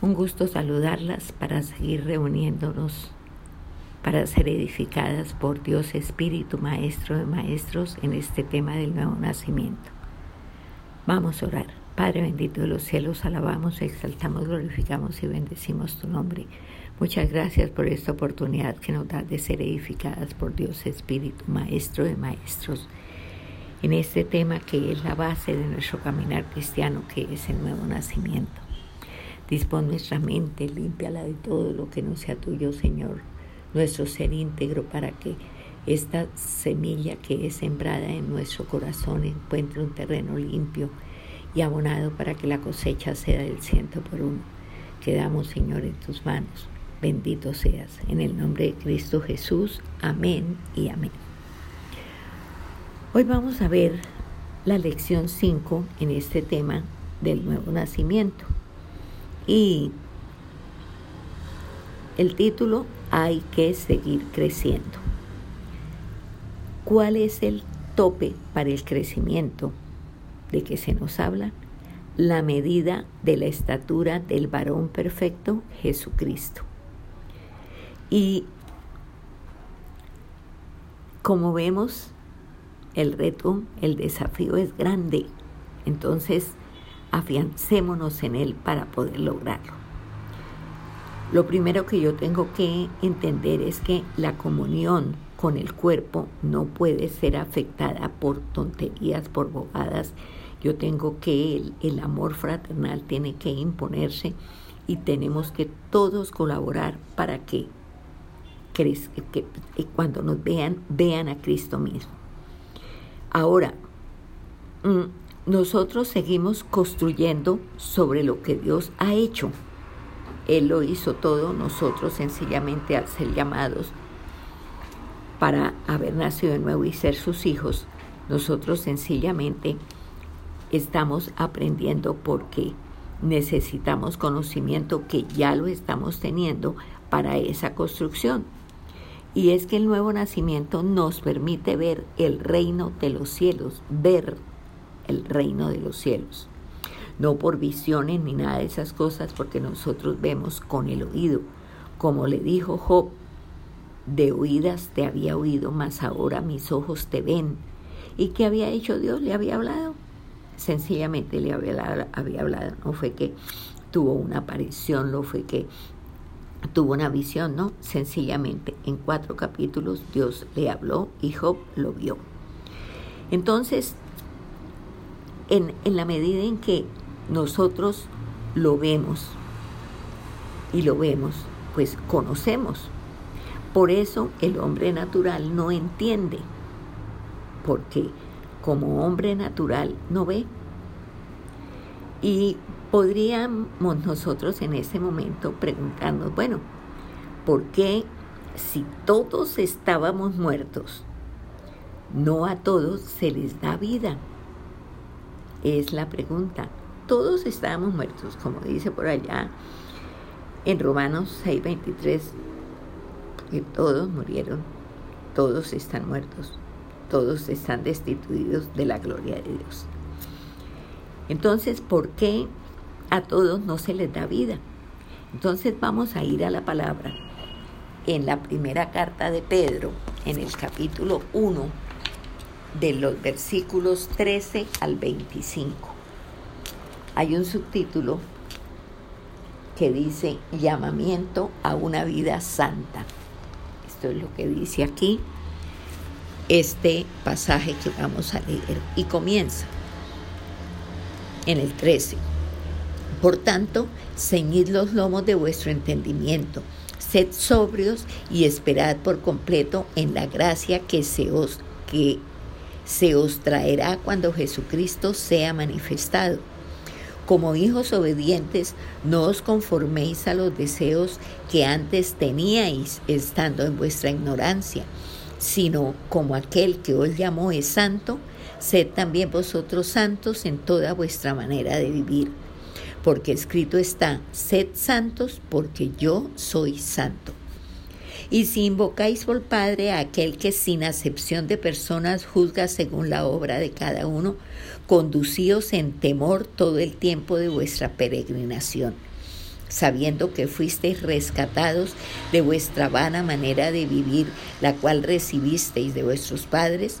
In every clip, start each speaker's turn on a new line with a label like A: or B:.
A: Un gusto saludarlas para seguir reuniéndonos, para ser edificadas por Dios Espíritu, Maestro de Maestros, en este tema del nuevo nacimiento. Vamos a orar. Padre bendito de los cielos, alabamos, exaltamos, glorificamos y bendecimos tu nombre. Muchas gracias por esta oportunidad que nos da de ser edificadas por Dios Espíritu, Maestro de Maestros, en este tema que es la base de nuestro caminar cristiano, que es el nuevo nacimiento. Dispón nuestra mente, límpiala de todo lo que no sea tuyo, Señor, nuestro ser íntegro para que esta semilla que es sembrada en nuestro corazón encuentre un terreno limpio y abonado para que la cosecha sea del ciento por uno. Quedamos, Señor, en tus manos. Bendito seas. En el nombre de Cristo Jesús. Amén y amén. Hoy vamos a ver la lección 5 en este tema del nuevo nacimiento. Y el título, Hay que seguir creciendo. ¿Cuál es el tope para el crecimiento de que se nos habla? La medida de la estatura del varón perfecto, Jesucristo. Y como vemos, el reto, el desafío es grande. Entonces, afiancémonos en él para poder lograrlo. Lo primero que yo tengo que entender es que la comunión con el cuerpo no puede ser afectada por tonterías, por bobadas. Yo tengo que, el, el amor fraternal tiene que imponerse y tenemos que todos colaborar para que, que, cuando nos vean, vean a Cristo mismo. Ahora, mm, nosotros seguimos construyendo sobre lo que Dios ha hecho. Él lo hizo todo, nosotros sencillamente al ser llamados para haber nacido de nuevo y ser sus hijos, nosotros sencillamente estamos aprendiendo porque necesitamos conocimiento que ya lo estamos teniendo para esa construcción. Y es que el nuevo nacimiento nos permite ver el reino de los cielos, ver el reino de los cielos. No por visiones ni nada de esas cosas, porque nosotros vemos con el oído. Como le dijo Job, de oídas te había oído, mas ahora mis ojos te ven. ¿Y qué había hecho Dios? Le había hablado. Sencillamente le había había hablado. No fue que tuvo una aparición, no fue que tuvo una visión, no. Sencillamente en cuatro capítulos Dios le habló y Job lo vio. Entonces en, la medida en que nosotros lo vemos y lo vemos, pues conocemos. Por eso el hombre natural no entiende, porque como hombre natural no ve. Y podríamos nosotros en ese momento preguntarnos, bueno, ¿por qué si todos estábamos muertos, no a todos se les da vida? Es la pregunta. Todos estábamos muertos, como dice por allá en Romanos 6:23, que todos murieron, todos están muertos, todos están destituidos de la gloria de Dios. Entonces, ¿por qué a todos no se les da vida? Entonces vamos a ir a la palabra. En la primera carta de Pedro, en el capítulo 1, de los versículos 13 al 25. Hay un subtítulo que dice llamamiento a una vida santa. Esto es lo que dice aquí este pasaje que vamos a leer y comienza en el 13. Por tanto, ceñid los lomos de vuestro entendimiento, sed sobrios y esperad por completo en la gracia que se os que se os traerá cuando Jesucristo sea manifestado. Como hijos obedientes, no os conforméis a los deseos que antes teníais estando en vuestra ignorancia, sino como aquel que os llamó es santo, sed también vosotros santos en toda vuestra manera de vivir. Porque escrito está, sed santos porque yo soy santo. Y si invocáis por Padre a aquel que sin acepción de personas juzga según la obra de cada uno, conducíos en temor todo el tiempo de vuestra peregrinación, sabiendo que fuisteis rescatados de vuestra vana manera de vivir, la cual recibisteis de vuestros padres,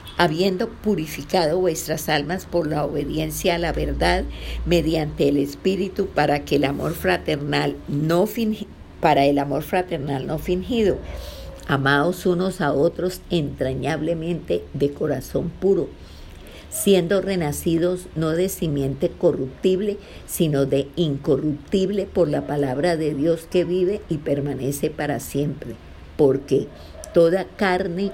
A: habiendo purificado vuestras almas por la obediencia a la verdad mediante el Espíritu para que el amor fraternal no para el amor fraternal no fingido, amaos unos a otros entrañablemente de corazón puro, siendo renacidos no de simiente corruptible, sino de incorruptible por la palabra de Dios que vive y permanece para siempre, porque toda carne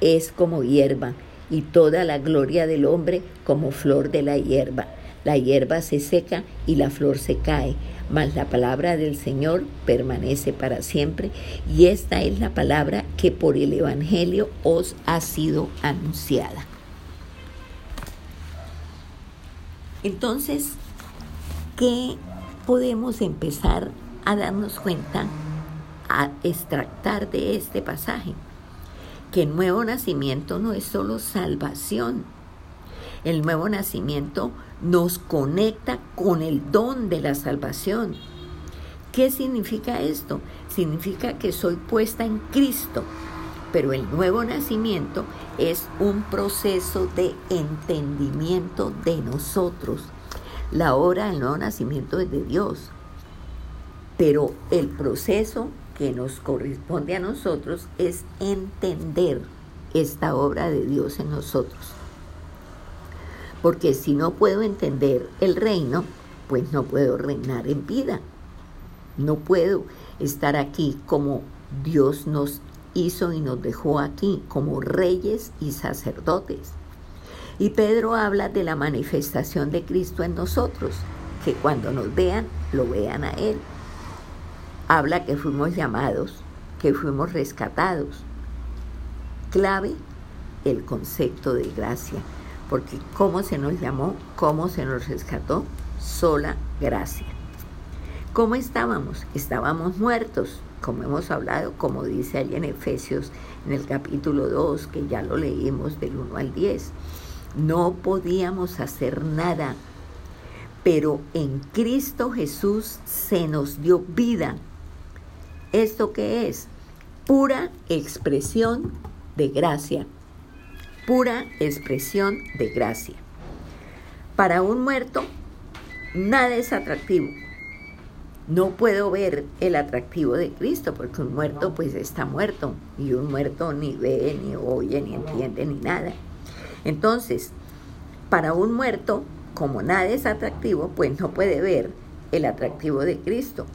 A: es como hierba, y toda la gloria del hombre como flor de la hierba. La hierba se seca y la flor se cae, mas la palabra del Señor permanece para siempre, y esta es la palabra que por el Evangelio os ha sido anunciada. Entonces, ¿qué podemos empezar a darnos cuenta, a extractar de este pasaje? Que el nuevo nacimiento no es solo salvación. El nuevo nacimiento nos conecta con el don de la salvación. ¿Qué significa esto? Significa que soy puesta en Cristo, pero el nuevo nacimiento es un proceso de entendimiento de nosotros. La obra del nuevo nacimiento es de Dios, pero el proceso que nos corresponde a nosotros es entender esta obra de Dios en nosotros. Porque si no puedo entender el reino, pues no puedo reinar en vida. No puedo estar aquí como Dios nos hizo y nos dejó aquí, como reyes y sacerdotes. Y Pedro habla de la manifestación de Cristo en nosotros, que cuando nos vean, lo vean a Él habla que fuimos llamados, que fuimos rescatados. Clave el concepto de gracia, porque cómo se nos llamó, cómo se nos rescató, sola gracia. ¿Cómo estábamos? Estábamos muertos, como hemos hablado, como dice allí en Efesios en el capítulo 2, que ya lo leímos del 1 al 10. No podíamos hacer nada, pero en Cristo Jesús se nos dio vida ¿Esto qué es? Pura expresión de gracia. Pura expresión de gracia. Para un muerto, nada es atractivo. No puedo ver el atractivo de Cristo porque un muerto pues está muerto y un muerto ni ve, ni oye, ni entiende, ni nada. Entonces, para un muerto, como nada es atractivo, pues no puede ver el atractivo de Cristo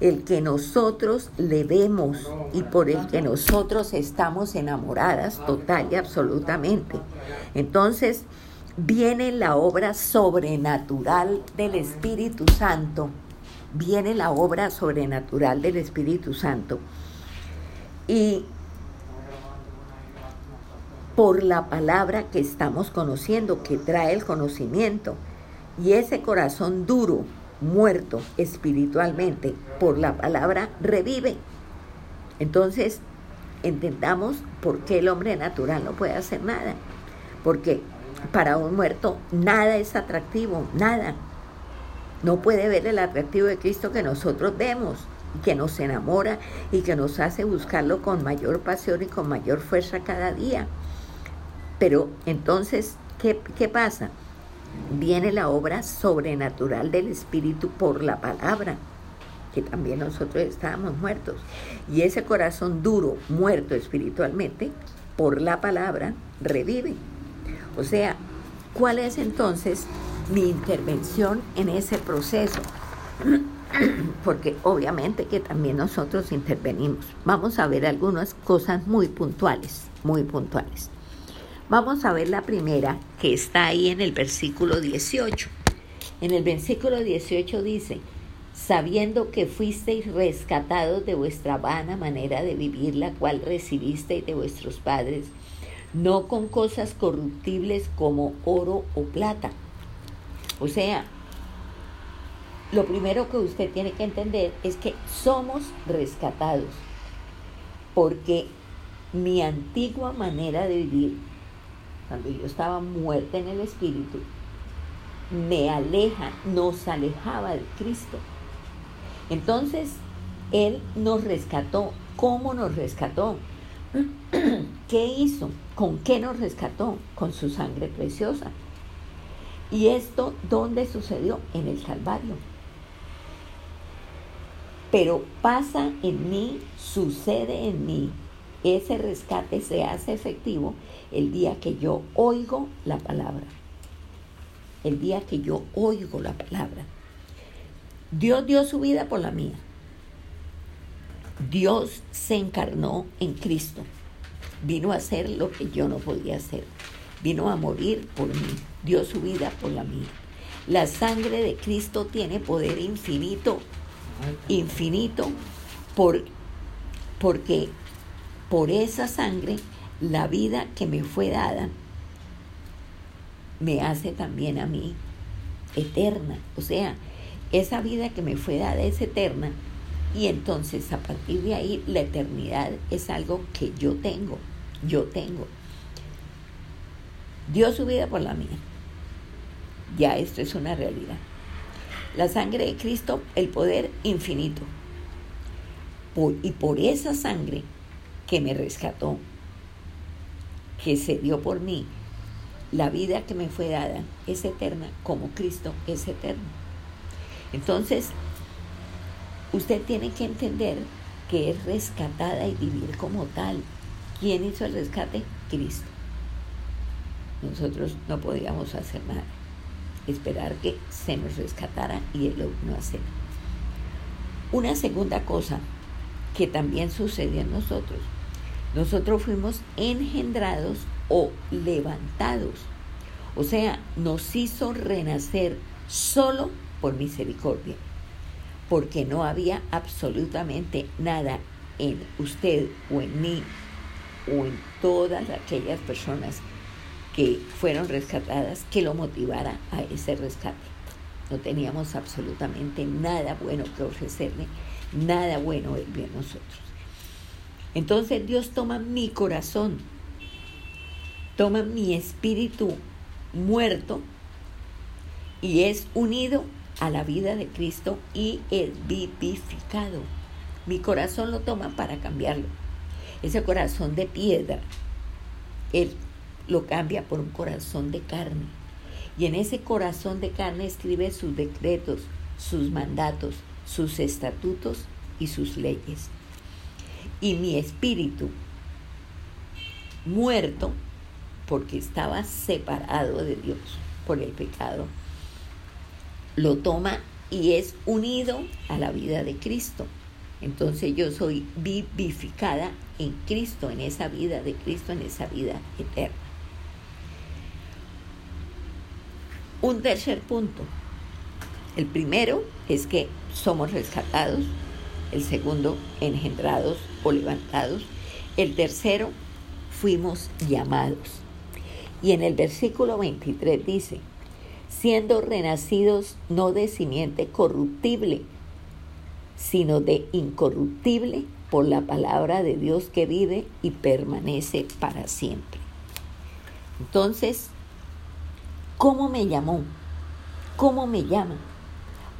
A: el que nosotros le vemos y por el que nosotros estamos enamoradas total y absolutamente. Entonces viene la obra sobrenatural del Espíritu Santo, viene la obra sobrenatural del Espíritu Santo. Y por la palabra que estamos conociendo, que trae el conocimiento, y ese corazón duro, muerto espiritualmente por la palabra, revive. Entonces, entendamos por qué el hombre natural no puede hacer nada. Porque para un muerto nada es atractivo, nada. No puede ver el atractivo de Cristo que nosotros vemos, que nos enamora y que nos hace buscarlo con mayor pasión y con mayor fuerza cada día. Pero entonces, ¿qué, qué pasa? Viene la obra sobrenatural del Espíritu por la palabra, que también nosotros estábamos muertos. Y ese corazón duro, muerto espiritualmente, por la palabra, revive. O sea, ¿cuál es entonces mi intervención en ese proceso? Porque obviamente que también nosotros intervenimos. Vamos a ver algunas cosas muy puntuales, muy puntuales. Vamos a ver la primera que está ahí en el versículo 18. En el versículo 18 dice, sabiendo que fuisteis rescatados de vuestra vana manera de vivir, la cual recibisteis de vuestros padres, no con cosas corruptibles como oro o plata. O sea, lo primero que usted tiene que entender es que somos rescatados, porque mi antigua manera de vivir, cuando yo estaba muerta en el espíritu, me aleja, nos alejaba de Cristo. Entonces, Él nos rescató. ¿Cómo nos rescató? ¿Qué hizo? ¿Con qué nos rescató? Con su sangre preciosa. ¿Y esto dónde sucedió? En el Calvario. Pero pasa en mí, sucede en mí. Ese rescate se hace efectivo el día que yo oigo la palabra el día que yo oigo la palabra. Dios dio su vida por la mía. Dios se encarnó en Cristo. Vino a hacer lo que yo no podía hacer. Vino a morir por mí. Dio su vida por la mía. La sangre de Cristo tiene poder infinito, infinito, por, porque por esa sangre la vida que me fue dada me hace también a mí eterna. O sea, esa vida que me fue dada es eterna y entonces a partir de ahí la eternidad es algo que yo tengo, yo tengo. Dio su vida por la mía. Ya esto es una realidad. La sangre de Cristo, el poder infinito. y por esa sangre que me rescató, que se dio por mí, la vida que me fue dada es eterna como Cristo es eterno. Entonces, usted tiene que entender que es rescatada y vivir como tal. ¿Quién hizo el rescate? Cristo. Nosotros no podíamos hacer nada. Esperar que se nos rescatara y Él lo no hacer. Una segunda cosa que también sucedió en nosotros. Nosotros fuimos engendrados o levantados. O sea, nos hizo renacer solo por misericordia, porque no había absolutamente nada en usted o en mí o en todas aquellas personas que fueron rescatadas que lo motivara a ese rescate. No teníamos absolutamente nada bueno que ofrecerle, nada bueno él vio nosotros. Entonces Dios toma mi corazón toma mi espíritu muerto y es unido a la vida de Cristo y es vivificado. Mi corazón lo toma para cambiarlo. Ese corazón de piedra, Él lo cambia por un corazón de carne. Y en ese corazón de carne escribe sus decretos, sus mandatos, sus estatutos y sus leyes. Y mi espíritu muerto porque estaba separado de Dios por el pecado, lo toma y es unido a la vida de Cristo. Entonces yo soy vivificada en Cristo, en esa vida de Cristo, en esa vida eterna. Un tercer punto. El primero es que somos rescatados. El segundo, engendrados o levantados. El tercero, fuimos llamados. Y en el versículo 23 dice, siendo renacidos no de simiente corruptible, sino de incorruptible por la palabra de Dios que vive y permanece para siempre. Entonces, ¿cómo me llamó? ¿Cómo me llama?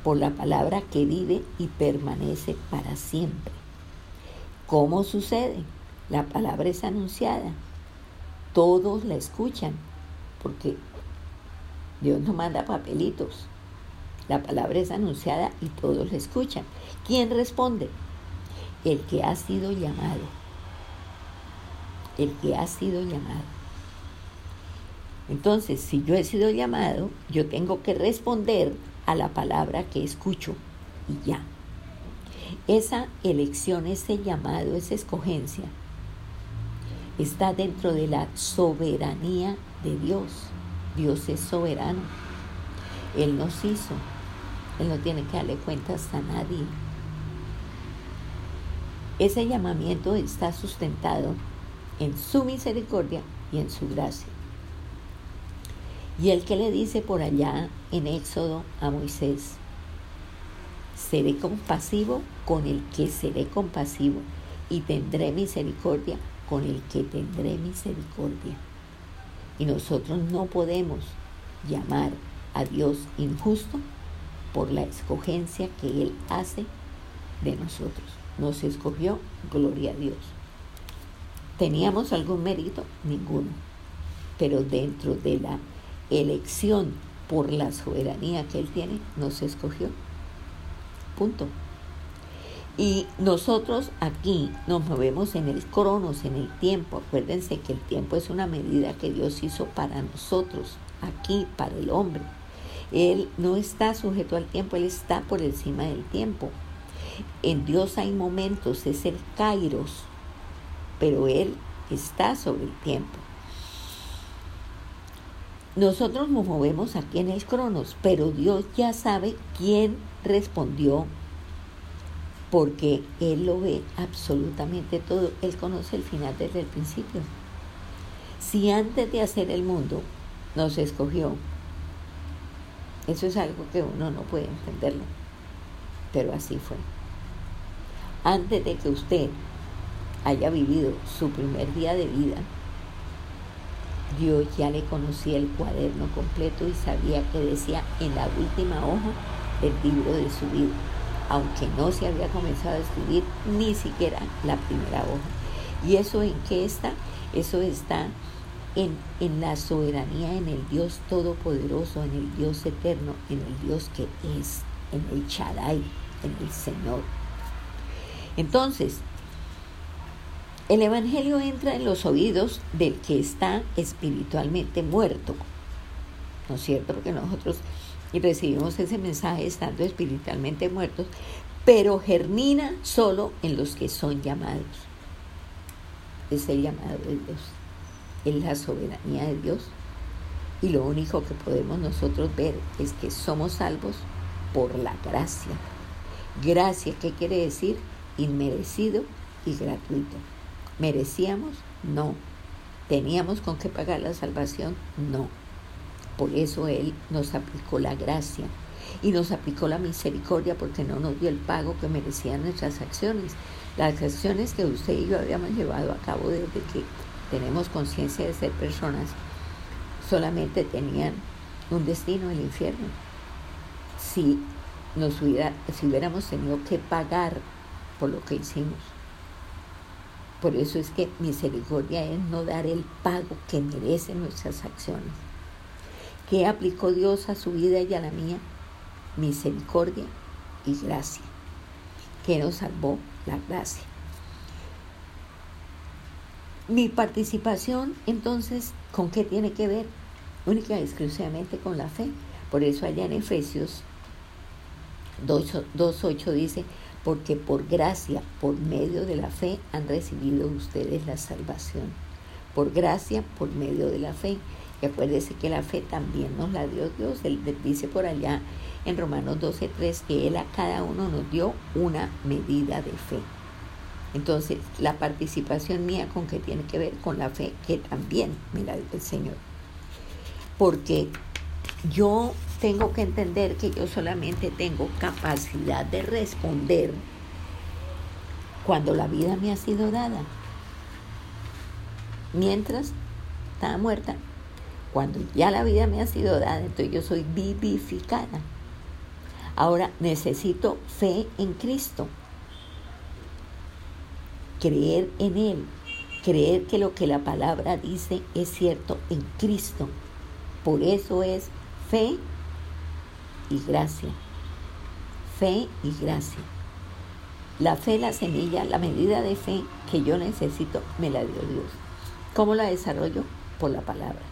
A: Por la palabra que vive y permanece para siempre. ¿Cómo sucede? La palabra es anunciada, todos la escuchan, porque Dios no manda papelitos. La palabra es anunciada y todos la escuchan. ¿Quién responde? El que ha sido llamado. El que ha sido llamado. Entonces, si yo he sido llamado, yo tengo que responder a la palabra que escucho y ya. Esa elección, ese llamado, esa escogencia, está dentro de la soberanía de Dios. Dios es soberano. Él nos hizo. Él no tiene que darle cuentas a nadie. Ese llamamiento está sustentado en su misericordia y en su gracia. Y el que le dice por allá en Éxodo a Moisés, seré compasivo con el que seré compasivo y tendré misericordia con el que tendré misericordia. Y nosotros no podemos llamar a Dios injusto por la escogencia que Él hace de nosotros. Nos escogió, gloria a Dios. ¿Teníamos algún mérito? Ninguno. Pero dentro de la elección por la soberanía que Él tiene, nos escogió. Punto. Y nosotros aquí nos movemos en el cronos, en el tiempo. Acuérdense que el tiempo es una medida que Dios hizo para nosotros, aquí, para el hombre. Él no está sujeto al tiempo, Él está por encima del tiempo. En Dios hay momentos, es el kairos, pero Él está sobre el tiempo. Nosotros nos movemos aquí en el cronos, pero Dios ya sabe quién respondió porque Él lo ve absolutamente todo. Él conoce el final desde el principio. Si antes de hacer el mundo nos escogió, eso es algo que uno no puede entenderlo, pero así fue. Antes de que usted haya vivido su primer día de vida, Dios ya le conocía el cuaderno completo y sabía que decía en la última hoja del libro de su vida aunque no se había comenzado a escribir ni siquiera la primera hoja. ¿Y eso en qué está? Eso está en, en, la soberanía, en el Dios todopoderoso, en el Dios eterno, en el Dios que es, en el Shaddai, en el Señor. Entonces, el Evangelio entra en los oídos del que está espiritualmente muerto. ¿No es cierto? Porque nosotros y recibimos ese mensaje estando espiritualmente muertos, pero germina solo en los que son llamados. Es el llamado de Dios, es la soberanía de Dios. Y lo único que podemos nosotros ver es que somos salvos por la gracia. Gracia, ¿qué quiere decir? Inmerecido y gratuito. ¿Merecíamos? No. ¿Teníamos con qué pagar la salvación? No. Por eso Él nos aplicó la gracia y nos aplicó la misericordia porque no nos dio el pago que merecían nuestras acciones. Las acciones que usted y yo habíamos llevado a cabo desde que tenemos conciencia de ser personas solamente tenían un destino, el infierno. Si, nos hubiera, si hubiéramos tenido que pagar por lo que hicimos. Por eso es que misericordia es no dar el pago que merecen nuestras acciones. ¿Qué aplicó Dios a su vida y a la mía? Misericordia y gracia. ¿Qué nos salvó? La gracia. Mi participación, entonces, ¿con qué tiene que ver? Única y exclusivamente con la fe. Por eso allá en Efesios 2.8 dice, porque por gracia, por medio de la fe, han recibido ustedes la salvación. Por gracia, por medio de la fe. Y acuérdese que la fe también nos la dio Dios. Él dice por allá en Romanos 12.3 que Él a cada uno nos dio una medida de fe. Entonces, la participación mía con qué tiene que ver con la fe que también me la dio el Señor. Porque yo tengo que entender que yo solamente tengo capacidad de responder cuando la vida me ha sido dada. Mientras estaba muerta, cuando ya la vida me ha sido dada, entonces yo soy vivificada. Ahora necesito fe en Cristo, creer en Él, creer que lo que la palabra dice es cierto en Cristo. Por eso es fe y gracia. Fe y gracia. La fe, la semilla, la medida de fe que yo necesito, me la dio Dios. ¿Cómo la desarrollo? Por la palabra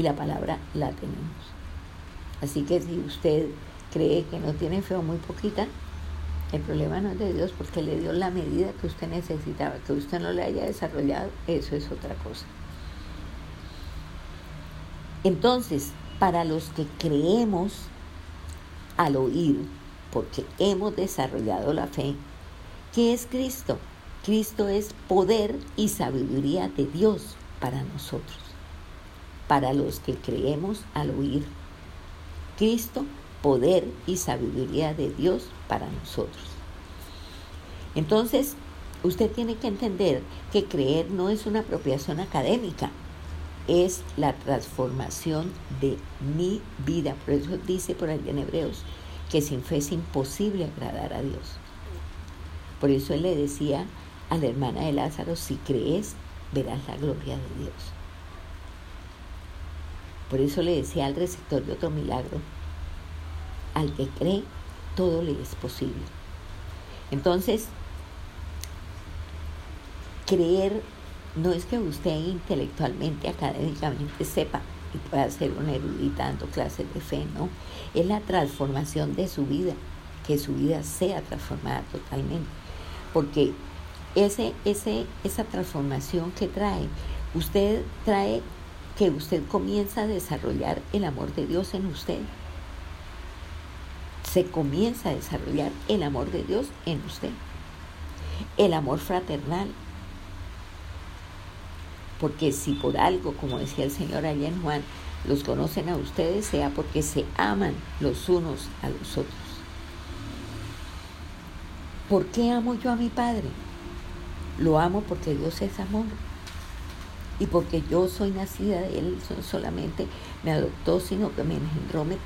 A: y la palabra la tenemos. Así que si usted cree que no tiene fe o muy poquita, el problema no es de Dios porque le dio la medida que usted necesitaba, que usted no le haya desarrollado, eso es otra cosa. Entonces, para los que creemos, al oír, porque hemos desarrollado la fe. ¿Qué es Cristo? Cristo es poder y sabiduría de Dios para nosotros, para los que creemos al oír. Cristo, poder y sabiduría de Dios para nosotros. Entonces, usted tiene que entender que creer no es una apropiación académica, es la transformación de mi vida. Por eso dice por ahí en Hebreos que sin fe es imposible agradar a Dios. Por eso él le decía a la hermana de Lázaro, si crees, verás la gloria de Dios. Por eso le decía al receptor de otro milagro, al que cree, todo le es posible. Entonces, creer no es que usted intelectualmente, académicamente sepa y pueda ser una erudita dando clases de fe, no. Es la transformación de su vida, que su vida sea transformada totalmente. Porque ese, ese, esa transformación que trae, usted trae que usted comienza a desarrollar el amor de Dios en usted. Se comienza a desarrollar el amor de Dios en usted. El amor fraternal, porque si por algo, como decía el Señor allá en Juan, los conocen a ustedes, sea porque se aman los unos a los otros. ¿Por qué amo yo a mi Padre? Lo amo porque Dios es amor. Y porque yo soy nacida de Él, solamente me adoptó, sino que me engendró, me,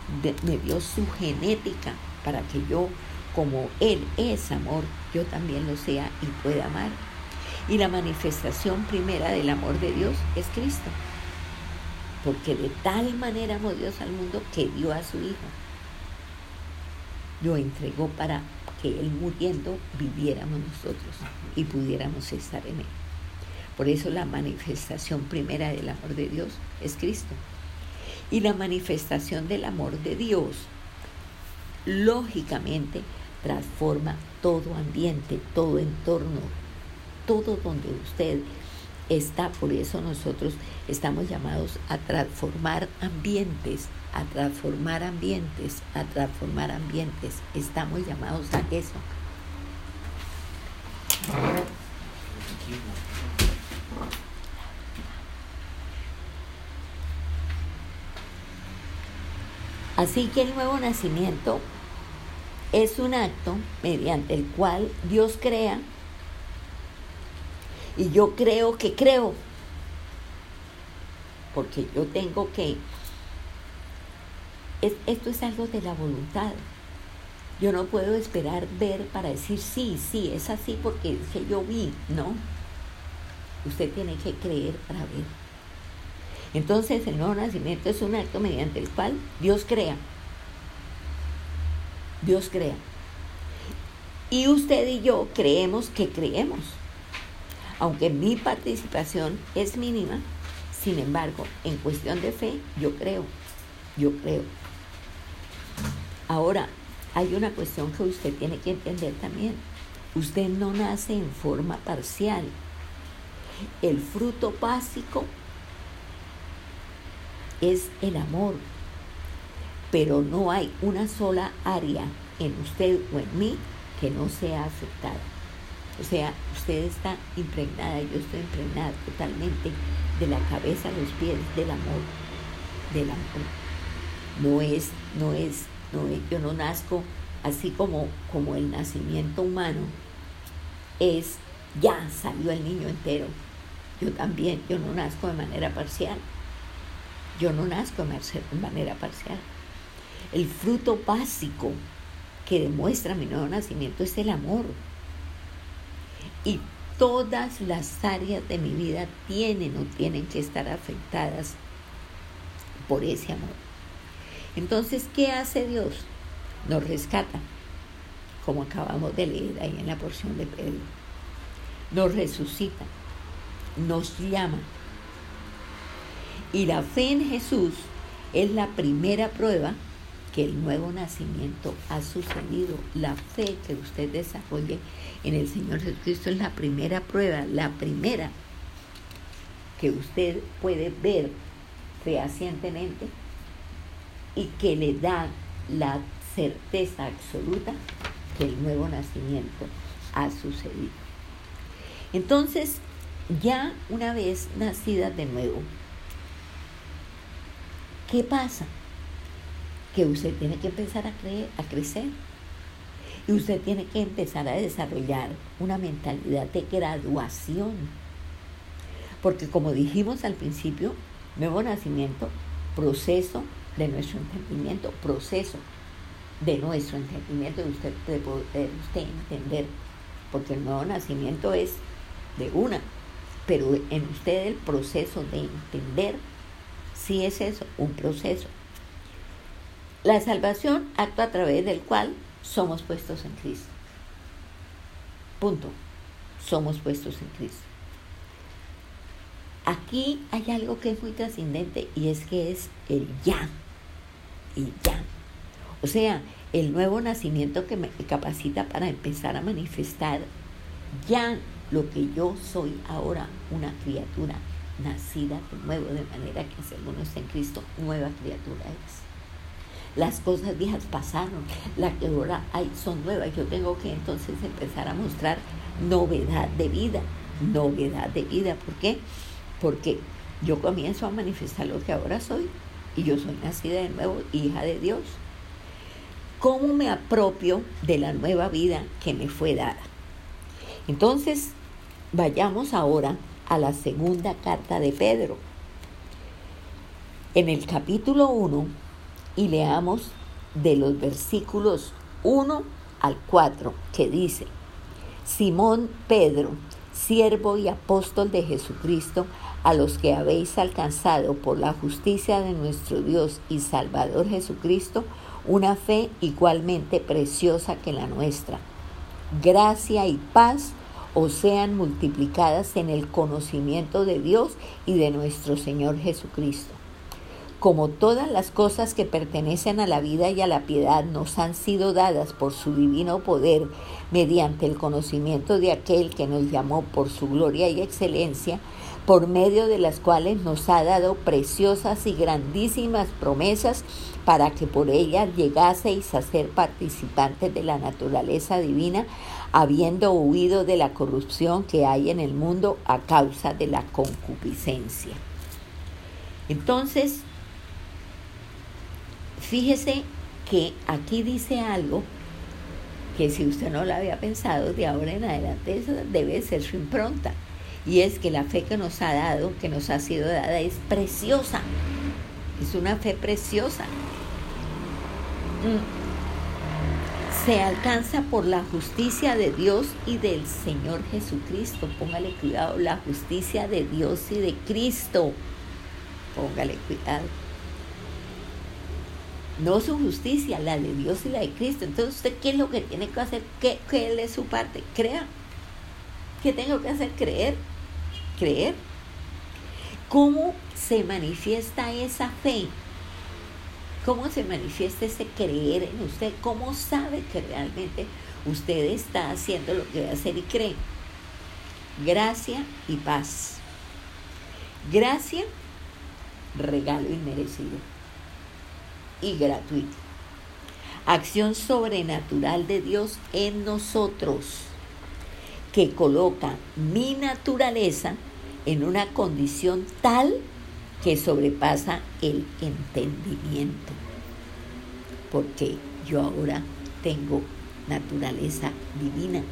A: me dio su genética para que yo, como Él es amor, yo también lo sea y pueda amar. Y la manifestación primera del amor de Dios es Cristo. Porque de tal manera amó Dios al mundo que dio a su Hijo. Lo entregó para que Él muriendo viviéramos nosotros y pudiéramos estar en Él. Por eso la manifestación primera del amor de Dios es Cristo. Y la manifestación del amor de Dios, lógicamente, transforma todo ambiente, todo entorno, todo donde usted está. Por eso nosotros estamos llamados a transformar ambientes, a transformar ambientes, a transformar ambientes. Estamos llamados a eso. Así que el nuevo nacimiento es un acto mediante el cual Dios crea y yo creo que creo, porque yo tengo que... esto es algo de la voluntad. Yo no puedo esperar ver para decir sí, sí, es así porque es que yo vi, ¿no? Usted tiene que creer para ver. Entonces el nuevo nacimiento es un acto mediante el cual Dios crea. Dios crea. Y usted y yo creemos que creemos aunque mi participación es mínima, sin embargo, en cuestión de fe, yo creo, yo creo. Ahora, hay una cuestión que usted tiene que entender también. Usted no nace en forma parcial. El fruto básico es el amor, pero no hay una sola área en usted o en mí que no sea afectada. O sea, usted está impregnada, yo estoy impregnada totalmente de la cabeza a los pies del amor, del amor. No es, no es, no es, yo no nazco así como, como el nacimiento humano es, ya salió el niño entero. Yo también, yo no nazco de manera parcial. Yo no nazco de manera parcial. El fruto básico que demuestra mi nuevo nacimiento es el amor y todas las áreas de mi vida tienen o tienen que estar afectadas por ese amor. Entonces, ¿qué hace Dios? Nos rescata, como acabamos de leer ahí en la porción de Pedro. Nos resucita, nos llama. Y la fe en Jesús es la primera prueba que el nuevo nacimiento ha sucedido. La fe que usted desarrolle en el Señor Jesucristo es la primera prueba, la primera que usted puede ver fehacientemente y que le da la certeza absoluta que el nuevo nacimiento ha sucedido. Entonces, ya una vez nacida de nuevo, ¿qué pasa? Que usted tiene que empezar a, creer, a crecer. Y usted tiene que empezar a desarrollar una mentalidad de graduación. Porque como dijimos al principio, nuevo nacimiento, proceso de nuestro entendimiento, proceso de nuestro entendimiento, de usted, de poder usted entender. Porque el nuevo nacimiento es de una, pero en usted el proceso de entender si es eso, un proceso. La salvación actúa a través del cual somos puestos en Cristo. Punto. Somos puestos en Cristo. Aquí hay algo que es muy trascendente y es que es el ya. Y ya. O sea, el nuevo nacimiento que me capacita para empezar a manifestar ya lo que yo soy ahora, una criatura nacida de nuevo, de manera que si alguno está en Cristo, nueva criatura es. Las cosas viejas pasaron, las que ahora hay son nuevas. Yo tengo que entonces empezar a mostrar novedad de vida, novedad de vida. ¿Por qué? Porque yo comienzo a manifestar lo que ahora soy y yo soy nacida de nuevo, hija de Dios. ¿Cómo me apropio de la nueva vida que me fue dada? Entonces, vayamos ahora a la segunda carta de Pedro. En el capítulo 1 y leamos de los versículos 1 al 4 que dice, Simón Pedro, siervo y apóstol de Jesucristo, a los que habéis alcanzado por la justicia de nuestro Dios y Salvador Jesucristo, una fe igualmente preciosa que la nuestra gracia y paz os sean multiplicadas en el conocimiento de Dios y de nuestro Señor Jesucristo. Como todas las cosas que pertenecen a la vida y a la piedad nos han sido dadas por su divino poder mediante el conocimiento de aquel que nos llamó por su gloria y excelencia, por medio de las cuales nos ha dado preciosas y grandísimas promesas para que por ellas llegaseis a ser participantes de la naturaleza divina, habiendo huido de la corrupción que hay en el mundo a causa de la concupiscencia. Entonces, fíjese que aquí dice algo que si usted no lo había pensado, de ahora en adelante debe ser su impronta. Y es que la fe que nos ha dado, que nos ha sido dada, es preciosa. Es una fe preciosa. Mm. Se alcanza por la justicia de Dios y del Señor Jesucristo. Póngale cuidado, la justicia de Dios y de Cristo. Póngale cuidado. No su justicia, la de Dios y la de Cristo. Entonces, ¿usted qué es lo que tiene que hacer? ¿Qué, qué es su parte? Crea. ¿Qué tengo que hacer? Creer. Creer. ¿Cómo se manifiesta esa fe? ¿Cómo se manifiesta ese creer en usted? ¿Cómo sabe que realmente usted está haciendo lo que debe hacer y cree? Gracia y paz. Gracia, regalo inmerecido y gratuito. Acción sobrenatural de Dios en nosotros, que coloca mi naturaleza en una condición tal que sobrepasa el entendimiento. Porque yo ahora tengo naturaleza divina.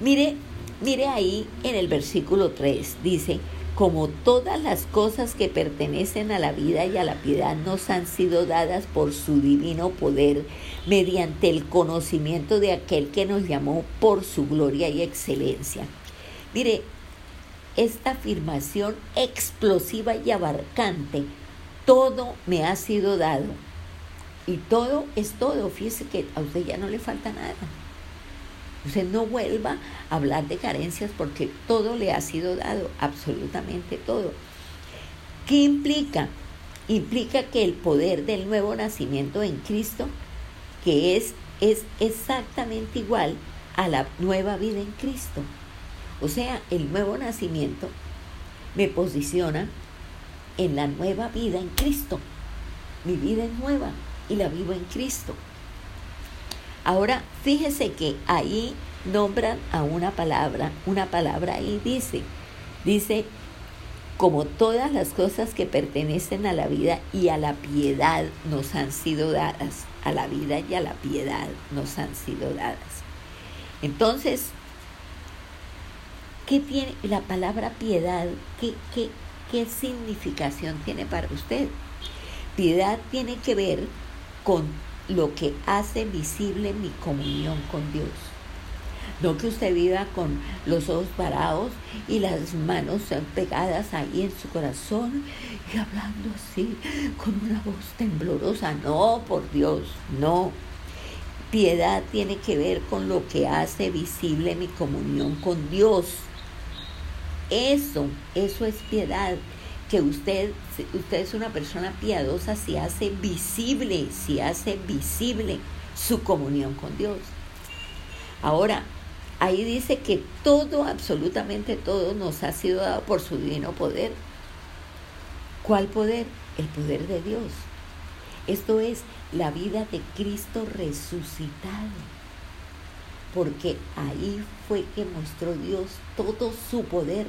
A: Mire, mire ahí en el versículo 3, dice, como todas las cosas que pertenecen a la vida y a la piedad nos han sido dadas por su divino poder, mediante el conocimiento de aquel que nos llamó por su gloria y excelencia. Mire, esta afirmación explosiva y abarcante, todo me ha sido dado. Y todo es todo. Fíjese que a usted ya no le falta nada. Usted no vuelva a hablar de carencias porque todo le ha sido dado, absolutamente todo. ¿Qué implica? Implica que el poder del nuevo nacimiento en Cristo, que es, es exactamente igual a la nueva vida en Cristo. O sea, el nuevo nacimiento me posiciona en la nueva vida en Cristo. Mi vida es nueva y la vivo en Cristo. Ahora, fíjese que ahí nombran a una palabra, una palabra ahí dice, dice, como todas las cosas que pertenecen a la vida y a la piedad nos han sido dadas, a la vida y a la piedad nos han sido dadas. Entonces, ¿qué tiene la palabra piedad? ¿Qué, qué, qué significación tiene para usted? Piedad tiene que ver con lo que hace visible mi comunión con Dios. No que usted viva con los ojos parados y las manos pegadas ahí en su corazón y hablando así con una voz temblorosa. No, por Dios, no. Piedad tiene que ver con lo que hace visible mi comunión con Dios. Eso, eso es piedad. Que usted, usted es una persona piadosa si hace visible, si hace visible su comunión con Dios. Ahora, Ahí dice que todo, absolutamente todo, nos ha sido dado por su divino poder. ¿Cuál poder? El poder de Dios. Esto es la vida de Cristo resucitado. Porque ahí fue que mostró Dios todo su poder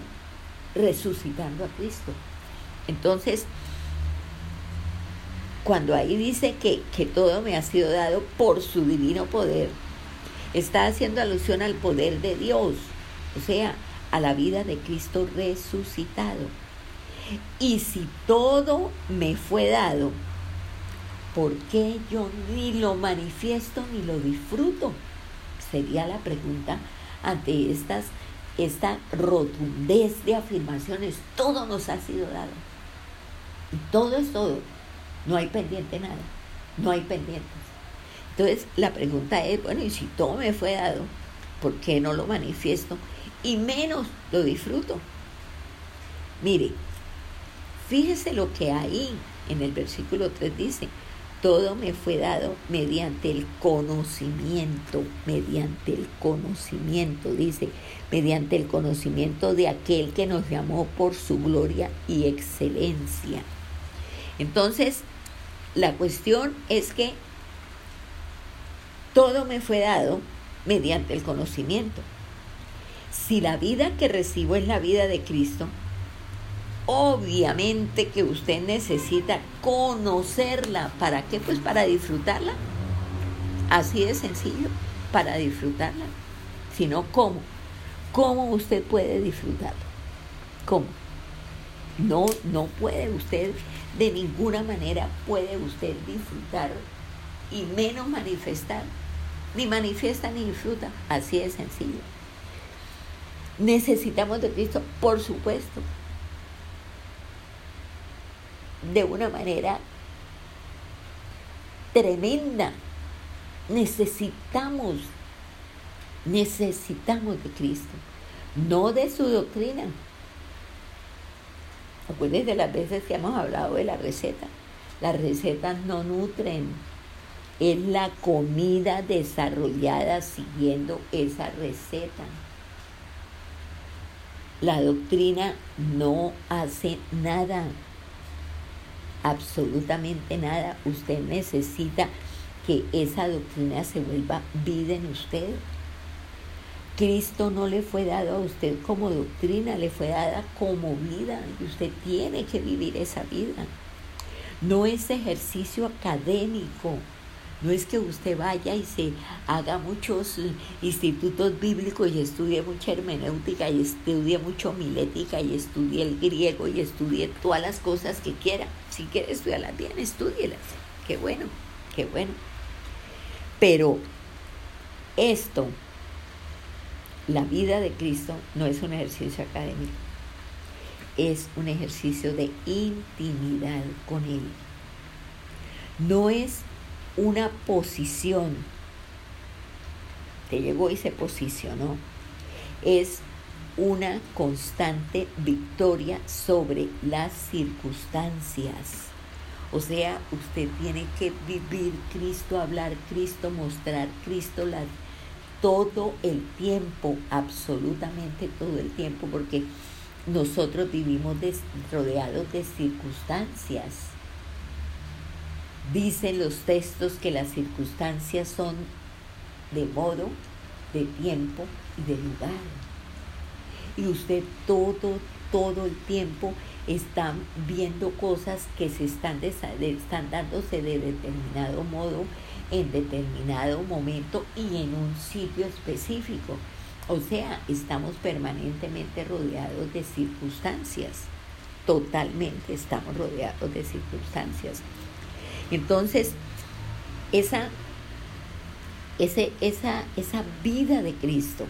A: resucitando a Cristo. Entonces, cuando ahí dice que, que todo me ha sido dado por su divino poder, está haciendo alusión al poder de Dios, o sea, a la vida de Cristo resucitado. Y si todo me fue dado, ¿por qué yo ni lo manifiesto ni lo disfruto? Sería la pregunta ante estas, esta rotundez de afirmaciones. Todo nos ha sido dado. Y todo es todo. No hay pendiente nada. No hay pendientes. Entonces la pregunta es, bueno, y si todo me fue dado, ¿por qué no lo manifiesto? Y menos lo disfruto. Mire, fíjese lo que ahí en el versículo 3 dice, todo me fue dado mediante el conocimiento, mediante el conocimiento, dice, mediante el conocimiento de aquel que nos llamó por su gloria y excelencia. Entonces, la cuestión es que todo me fue dado mediante el conocimiento. Si la vida que recibo es la vida de Cristo, obviamente que usted necesita conocerla. ¿Para qué? Pues para disfrutarla. Así de sencillo, para disfrutarla. Si no, ¿cómo? ¿Cómo usted puede disfrutarla? ¿Cómo? No, no puede usted, de ninguna manera puede usted disfrutar y menos manifestar ni manifiesta ni disfruta. Así de sencillo. Necesitamos de Cristo, por supuesto, de una manera tremenda. Necesitamos, necesitamos de Cristo, no de su doctrina. Acuérdense de las veces que hemos hablado de la receta. Las recetas no nutren, es la comida desarrollada siguiendo esa receta. La doctrina no hace nada, absolutamente nada. Usted necesita que esa doctrina se vuelva vida en usted. Cristo no le fue dado a usted como doctrina, le fue dada como vida y usted tiene que vivir esa vida. No es ejercicio académico, no es que usted vaya y se haga muchos institutos bíblicos y estudie mucha hermenéutica y estudie mucho milética y estudie el griego y estudie todas las cosas que quiera. Si quiere estudiarlas bien, estudielas. Qué bueno, qué bueno. Pero esto, la vida de Cristo, no es un ejercicio académico. Es un ejercicio de intimidad con Él. No es una posición. Te llegó y se posicionó. Es una constante victoria sobre las circunstancias. O sea, usted tiene que vivir Cristo, hablar Cristo, mostrar Cristo todo el tiempo, absolutamente todo el tiempo, porque nosotros vivimos rodeados de circunstancias. Dicen los textos que las circunstancias son de modo, de tiempo y de lugar. Y usted todo, todo el tiempo está viendo cosas que se están, están dándose de determinado modo, en determinado momento y en un sitio específico. O sea, estamos permanentemente rodeados de circunstancias. Totalmente estamos rodeados de circunstancias. Entonces, esa, ese, esa, esa vida de Cristo,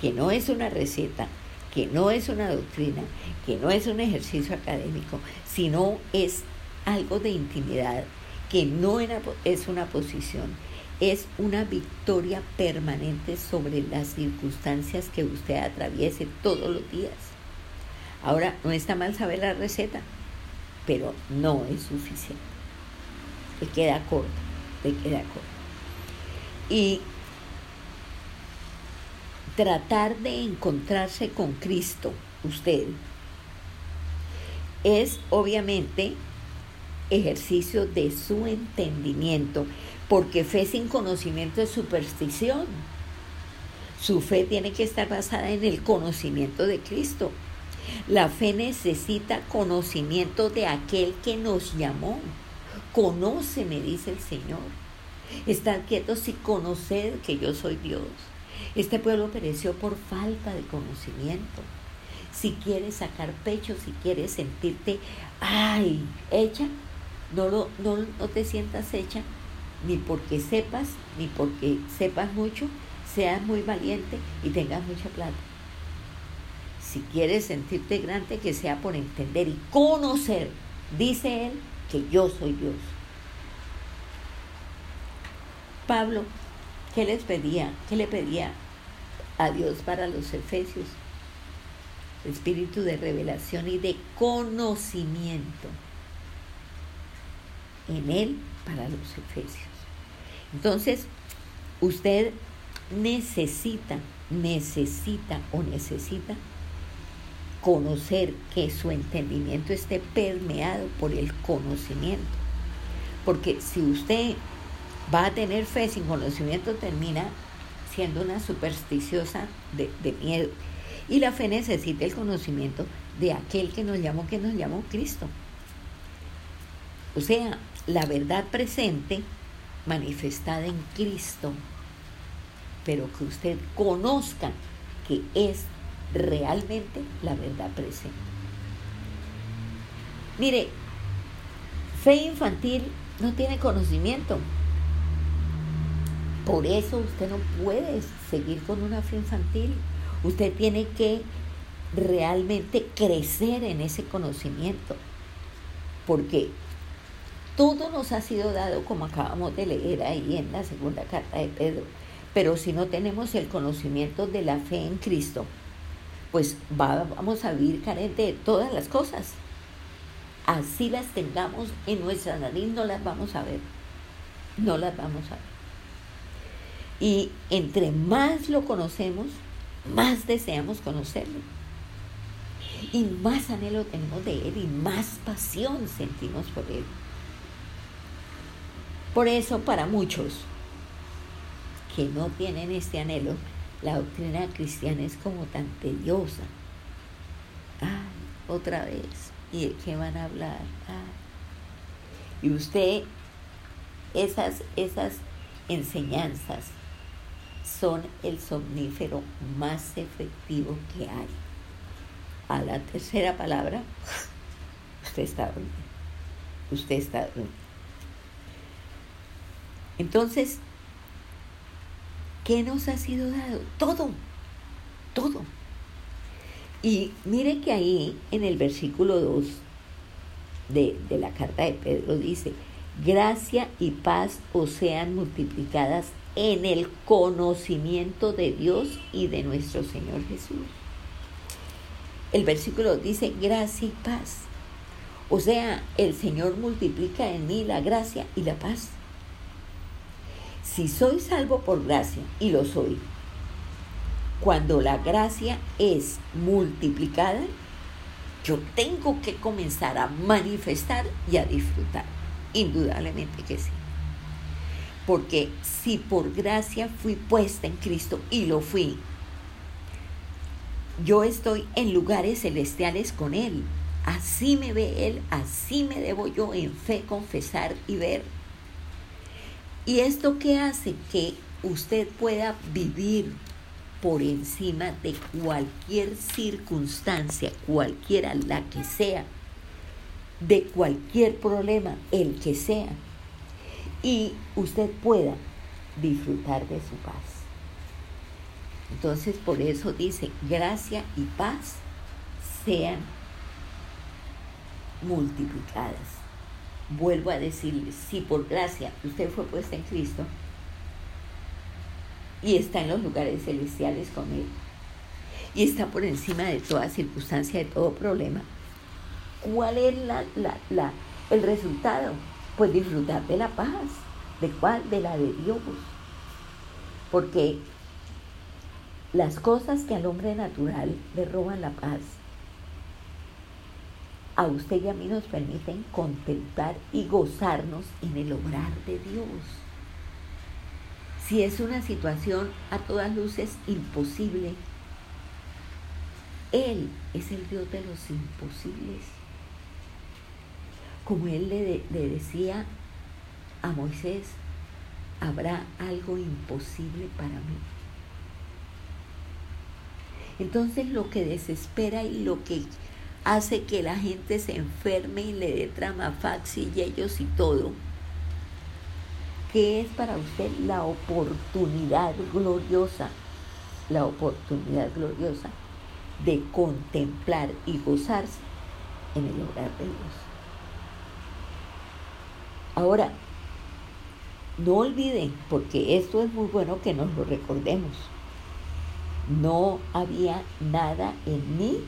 A: que no es una receta, que no es una doctrina, que no es un ejercicio académico, sino es algo de intimidad, que no es una posición, es una victoria permanente sobre las circunstancias que usted atraviese todos los días. Ahora, no está mal saber la receta, pero no es suficiente. Le queda corto, le queda corto. Y tratar de encontrarse con Cristo, usted, es obviamente ejercicio de su entendimiento, porque fe sin conocimiento es superstición. Su fe tiene que estar basada en el conocimiento de Cristo. La fe necesita conocimiento de aquel que nos llamó. Conoce, me dice el Señor. Estar quietos y conocer que yo soy Dios. Este pueblo pereció por falta de conocimiento. Si quieres sacar pecho, si quieres sentirte, ay, hecha, no, no, no te sientas hecha, ni porque sepas, ni porque sepas mucho, seas muy valiente y tengas mucha plata. Si quieres sentirte grande, que sea por entender y conocer, dice él, que yo soy Dios. Pablo ¿Qué les pedía? ¿Qué le pedía a Dios para los efesios? Espíritu de revelación y de conocimiento en Él para los efesios. Entonces, usted necesita, necesita o necesita conocer que su entendimiento esté permeado por el conocimiento. Porque si usted va a tener fe sin conocimiento termina siendo una supersticiosa de, miedo. Y la fe necesita el conocimiento de aquel que nos llamó, que nos llamó Cristo. O sea, la verdad presente manifestada en Cristo, pero que usted conozca que es realmente la verdad presente. Mire, fe infantil no tiene conocimiento. Por eso usted no puede seguir con una fe infantil. Usted tiene que realmente crecer en ese conocimiento. Porque todo nos ha sido dado como acabamos de leer ahí en la segunda carta de Pedro. Pero si no tenemos el conocimiento de la fe en Cristo, pues vamos a vivir carente de todas las cosas. Así las tengamos en nuestra nariz, no las vamos a ver. No las vamos a ver. Y entre más lo conocemos, más deseamos conocerlo. Y más anhelo tenemos de Él y más pasión sentimos por Él. Por eso para muchos que no tienen este anhelo, la doctrina cristiana es como tan tediosa. Ay, otra vez. ¿Y de qué van a hablar? Y usted, esas, esas enseñanzas son el somnífero más efectivo que hay. A la tercera palabra, usted está durmiendo. Usted está durmiendo. Entonces, ¿qué nos ha sido dado? Todo, todo. Y mire que ahí en el versículo 2 de, de la carta de Pedro dice, gracia y paz os sean multiplicadas en el conocimiento de Dios y de nuestro Señor Jesús. El versículo dice gracia y paz. O sea, el Señor multiplica en mí la gracia y la paz. Si soy salvo por gracia, y lo soy, cuando la gracia es multiplicada, yo tengo que comenzar a manifestar y a disfrutar. Indudablemente que sí. Porque si por gracia fui puesta en Cristo y lo fui, yo estoy en lugares celestiales con Él. Así me ve Él, así me debo yo en fe confesar y ver. ¿Y esto qué hace? Que usted pueda vivir por encima de cualquier circunstancia, cualquiera la que sea, de cualquier problema, el que sea, y usted pueda disfrutar de su paz. Entonces por eso dice, gracia y paz sean multiplicadas. Vuelvo a decirle, si por gracia usted fue puesta en Cristo y está en los lugares celestiales con Él y está por encima de toda circunstancia, de todo problema, ¿cuál es la, la, el resultado? Pues disfrutar de la paz. ¿De cuál? De la de Dios. Porque las cosas que al hombre natural le roban la paz, a usted y a mí nos permiten contemplar y gozarnos en el obrar de Dios. Si es una situación a todas luces imposible, Él es el Dios de los imposibles. Como Él le, decía a Moisés, habrá algo imposible para mí. Entonces lo que desespera y lo que hace que la gente se enferme y le dé tramafax y ellos y todo, ¿qué es para usted la oportunidad gloriosa? La oportunidad gloriosa de contemplar y gozarse en el hogar de Dios. Ahora, no olviden, porque esto es muy bueno que nos lo recordemos no había nada en mí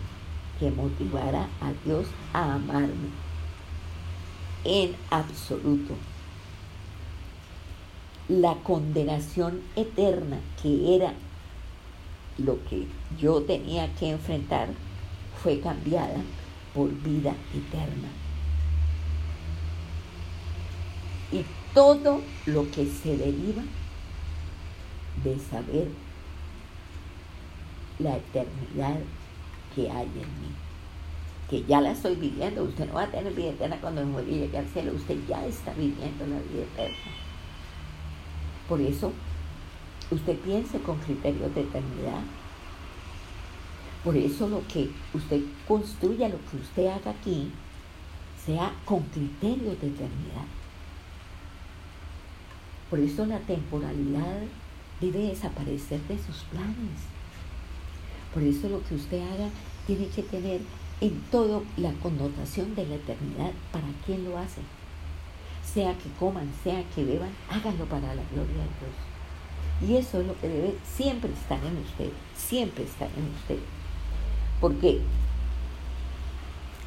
A: que motivara a Dios a amarme. En absoluto. La condenación eterna que era lo que yo tenía que enfrentar fue cambiada por vida eterna. Y todo lo que se deriva de saber la eternidad que hay en mí. Que ya la estoy viviendo. Usted no va a tener vida eterna cuando me morir y llegue al cielo. Usted ya está viviendo la vida eterna. Por eso, usted piense con criterios de eternidad. Por eso lo que usted construya, lo que usted haga aquí, sea con criterios de eternidad. Por eso la temporalidad debe desaparecer de sus planes. Por eso lo que usted haga tiene que tener en todo la connotación de la eternidad para quien lo hace. Sea que coman, sea que beban, háganlo para la gloria de Dios. Y eso es lo que debe siempre estar en usted, siempre estar en usted. Porque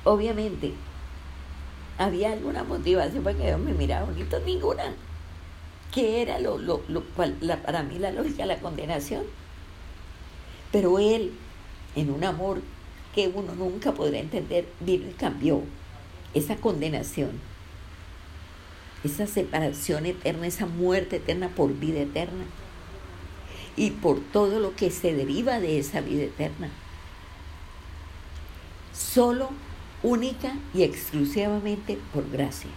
A: obviamente había alguna motivación para que Dios me mirara bonito, ninguna. ¿Qué era lo, para mí la lógica, la condenación? Pero Él, en un amor que uno nunca podrá entender, vino y cambió esa condenación, esa separación eterna, esa muerte eterna por vida eterna y por todo lo que se deriva de esa vida eterna. Solo, única y exclusivamente por gracia.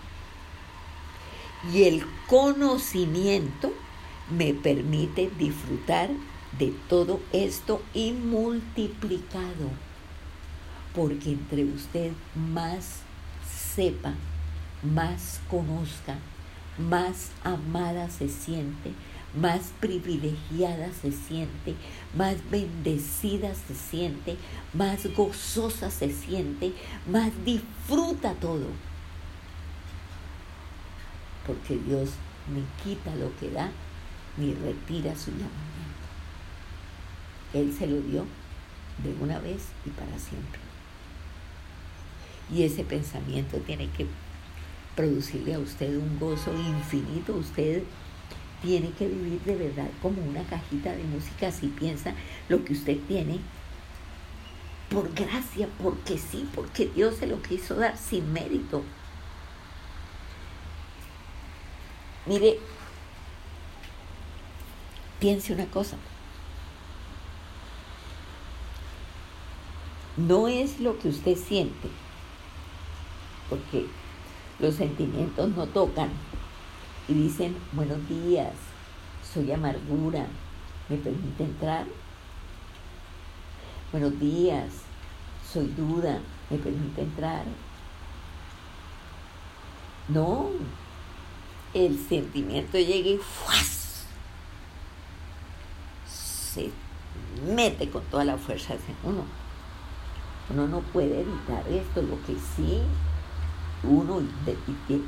A: Y el conocimiento me permite disfrutar de todo esto y multiplicado, porque entre usted más sepa, más conozca, más amada se siente, más privilegiada se siente, más bendecida se siente, más gozosa se siente, más disfruta todo. Porque Dios ni quita lo que da, ni retira su llamamiento. Él se lo dio de una vez y para siempre. Y ese pensamiento tiene que producirle a usted un gozo infinito. Usted tiene que vivir de verdad como una cajita de música si piensa lo que usted tiene por gracia, porque sí, porque Dios se lo quiso dar sin mérito. Mire, piense una cosa. No es lo que usted siente, porque los sentimientos no tocan y dicen, buenos días, soy amargura, ¿me permite entrar? Buenos días, soy duda, ¿me permite entrar? No, el sentimiento llega y se mete con toda la fuerza en uno. Uno no puede evitar esto, lo que sí uno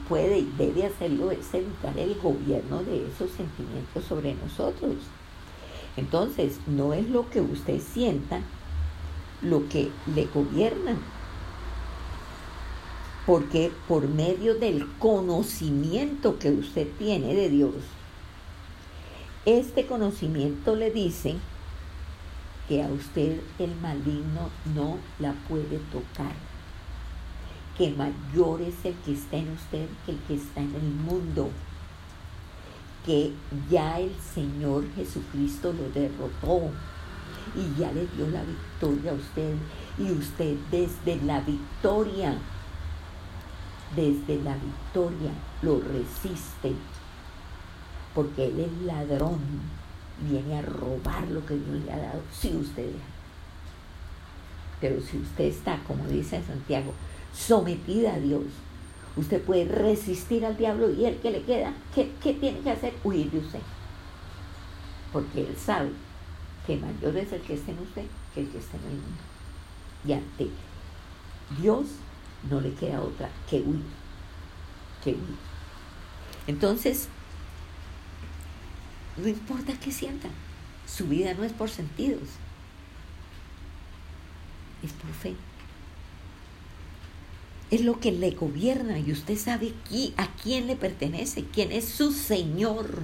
A: puede y debe hacerlo es evitar el gobierno de esos sentimientos sobre nosotros. Entonces, no es lo que usted sienta lo que le gobierna, porque por medio del conocimiento que usted tiene de Dios, este conocimiento le dice que a usted el maligno no la puede tocar, que mayor es el que está en usted que el que está en el mundo, que ya el Señor Jesucristo lo derrotó y ya le dio la victoria a usted y usted desde la victoria desde la victoria lo resiste, porque Él es ladrón, viene a robar lo que Dios le ha dado, si usted Pero si usted está, como dice Santiago, sometida a Dios, usted puede resistir al diablo y el que le queda, ¿qué, ¿qué, tiene que hacer? Huir de usted. Porque Él sabe que mayor es el que está en usted que el que está en el mundo. Y ante Dios no le queda otra que huir, que huir. Entonces, no importa qué sientan, su vida no es por sentidos, es por fe. Es lo que le gobierna y usted sabe a quién le pertenece, quién es su Señor.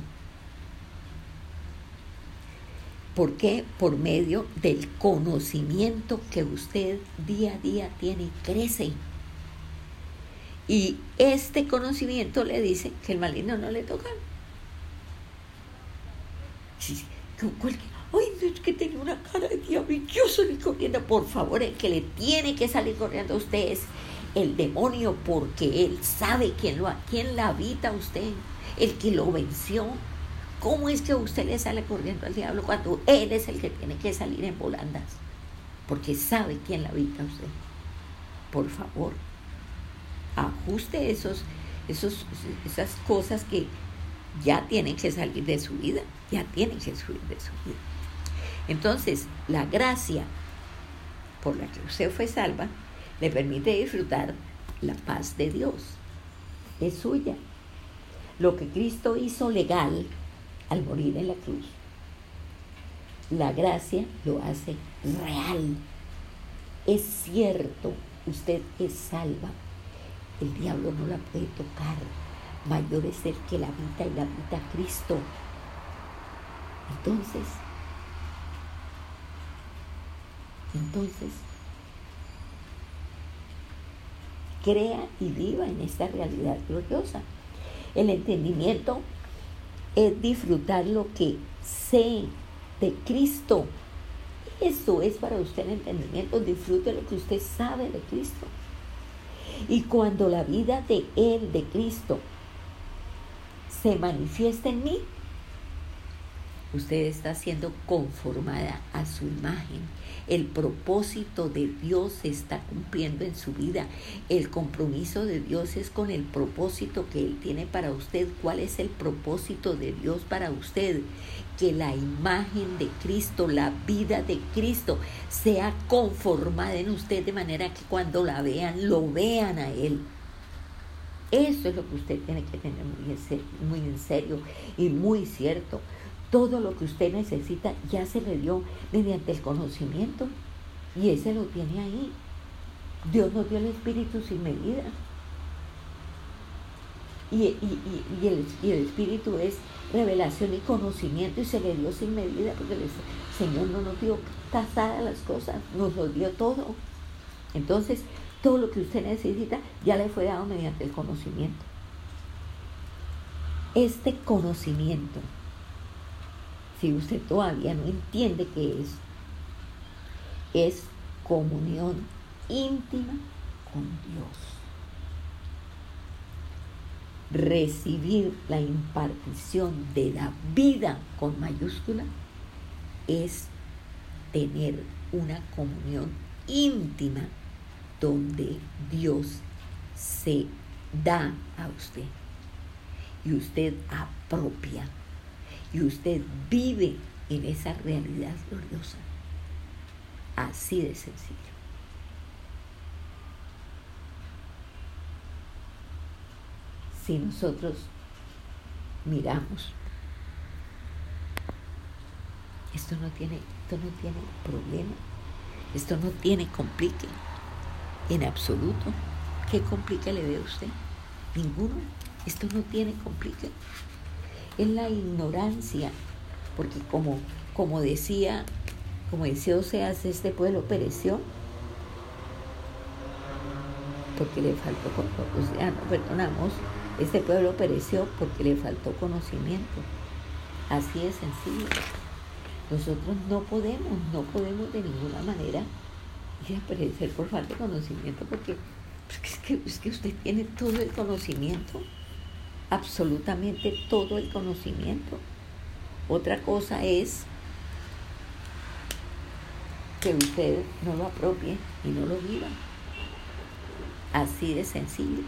A: ¿Por qué? Por medio del conocimiento que usted día a día tiene y crece. Y este conocimiento le dice que el maligno no le toca. Ay, no es que tiene una cara de diablo y yo salí corriendo. Por favor, el que le tiene que salir corriendo a usted es el demonio, porque él sabe quién, lo, quién la habita a usted, el que lo venció. ¿Cómo es que usted le sale corriendo al diablo cuando él es el que tiene que salir en volandas? Porque sabe quién la habita a usted. Por favor, ajuste esos, esos, esas cosas que ya tienen que salir de su vida, ya tienen que salir de su vida. Entonces, la gracia por la que usted fue salva le permite disfrutar la paz de Dios. Es suya. Lo que Cristo hizo legal al morir en la cruz, la gracia lo hace real. Es cierto, usted es salva el diablo no la puede tocar. Mayor es el que la habita y la habita Cristo. Entonces, entonces, crea y viva en esta realidad gloriosa. El entendimiento es disfrutar lo que sé de Cristo. Eso es para usted el entendimiento. Disfrute lo que usted sabe de Cristo. Y cuando la vida de Él, de Cristo, se manifiesta en mí, usted está siendo conformada a su imagen. El propósito de Dios se está cumpliendo en su vida. El compromiso de Dios es con el propósito que Él tiene para usted. ¿Cuál es el propósito de Dios para usted? Que la imagen de Cristo, la vida de Cristo, sea conformada en usted de manera que cuando la vean, lo vean a Él. Eso es lo que usted tiene que tener muy en serio, serio y muy cierto. Todo lo que usted necesita ya se le dio mediante el conocimiento y ese lo tiene ahí. Dios nos dio el Espíritu sin medida. Y, el, el, Espíritu es revelación y conocimiento y se le dio sin medida porque el Señor no nos dio tasadas las cosas, nos lo dio todo. Entonces, todo lo que usted necesita ya le fue dado mediante el conocimiento. Este conocimiento si usted todavía no entiende qué es, es comunión íntima con Dios. Recibir la impartición de la vida con mayúscula es tener una comunión íntima donde Dios se da a usted y usted apropia y usted vive en esa realidad gloriosa. Así de sencillo. Si nosotros miramos, esto no tiene, esto no tiene problema, esto no tiene complique, en absoluto. ¿Qué complique le ve usted? Ninguno. Esto no tiene complique. Es la ignorancia, porque como, como decía, como decía Oseas, este pueblo pereció porque le faltó, o sea, no perdonamos, este pueblo pereció porque le faltó conocimiento. Así de sencillo. Nosotros no podemos, no podemos de ninguna manera ir a perecer por falta de conocimiento porque es que, es que usted tiene todo el conocimiento absolutamente todo el conocimiento. Otra cosa es que usted no lo apropie y no lo viva. Así de sencillo.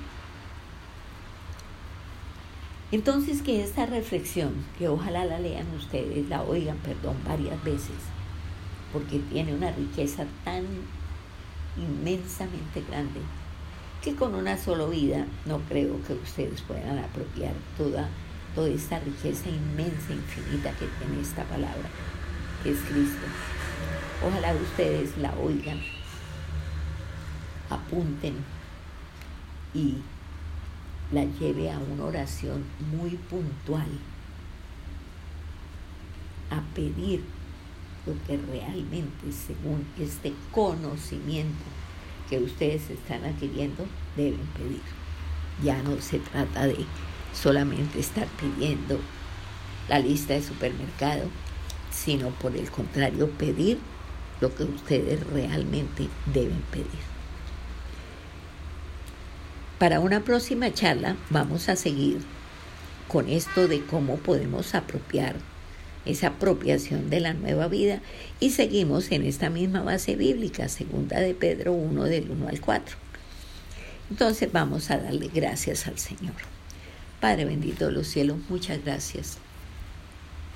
A: Entonces que esta reflexión, que ojalá la lean ustedes, la oigan, perdón, varias veces, porque tiene una riqueza tan inmensamente grande que con una sola vida no creo que ustedes puedan apropiar toda, toda esta riqueza inmensa, infinita que tiene esta palabra, que es Cristo. Ojalá ustedes la oigan, apunten y la lleve a una oración muy puntual, a pedir lo que realmente, según este conocimiento, que ustedes están adquiriendo deben pedir. Ya no se trata de solamente estar pidiendo la lista de supermercado, sino por el contrario pedir lo que ustedes realmente deben pedir. Para una próxima charla vamos a seguir con esto de cómo podemos apropiar esa apropiación de la nueva vida y seguimos en esta misma base bíblica, segunda de Pedro 1 del 1 al 4. Entonces vamos a darle gracias al Señor. Padre bendito de los cielos, muchas gracias.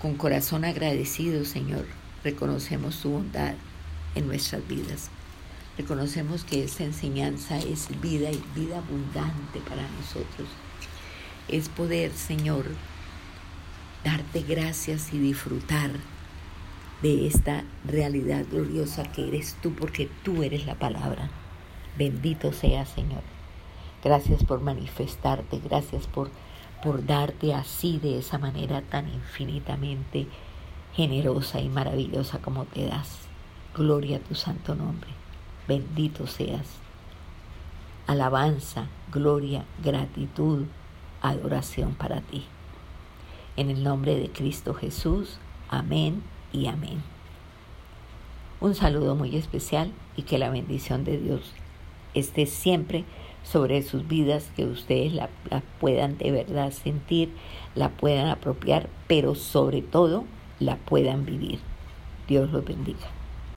A: Con corazón agradecido, Señor, reconocemos tu bondad en nuestras vidas. Reconocemos que esta enseñanza es vida y vida abundante para nosotros. Es poder, Señor, darte gracias y disfrutar de esta realidad gloriosa que eres tú, porque tú eres la palabra. Bendito sea, Señor. Gracias por manifestarte, gracias por, por darte así, de esa manera tan infinitamente generosa y maravillosa como te das. Gloria a tu santo nombre. Bendito seas. Alabanza, gloria, gratitud, adoración para ti. En el nombre de Cristo Jesús. Amén y amén. Un saludo muy especial y que la bendición de Dios esté siempre sobre sus vidas, que ustedes la, puedan de verdad sentir, la puedan apropiar, pero sobre todo la puedan vivir. Dios los bendiga.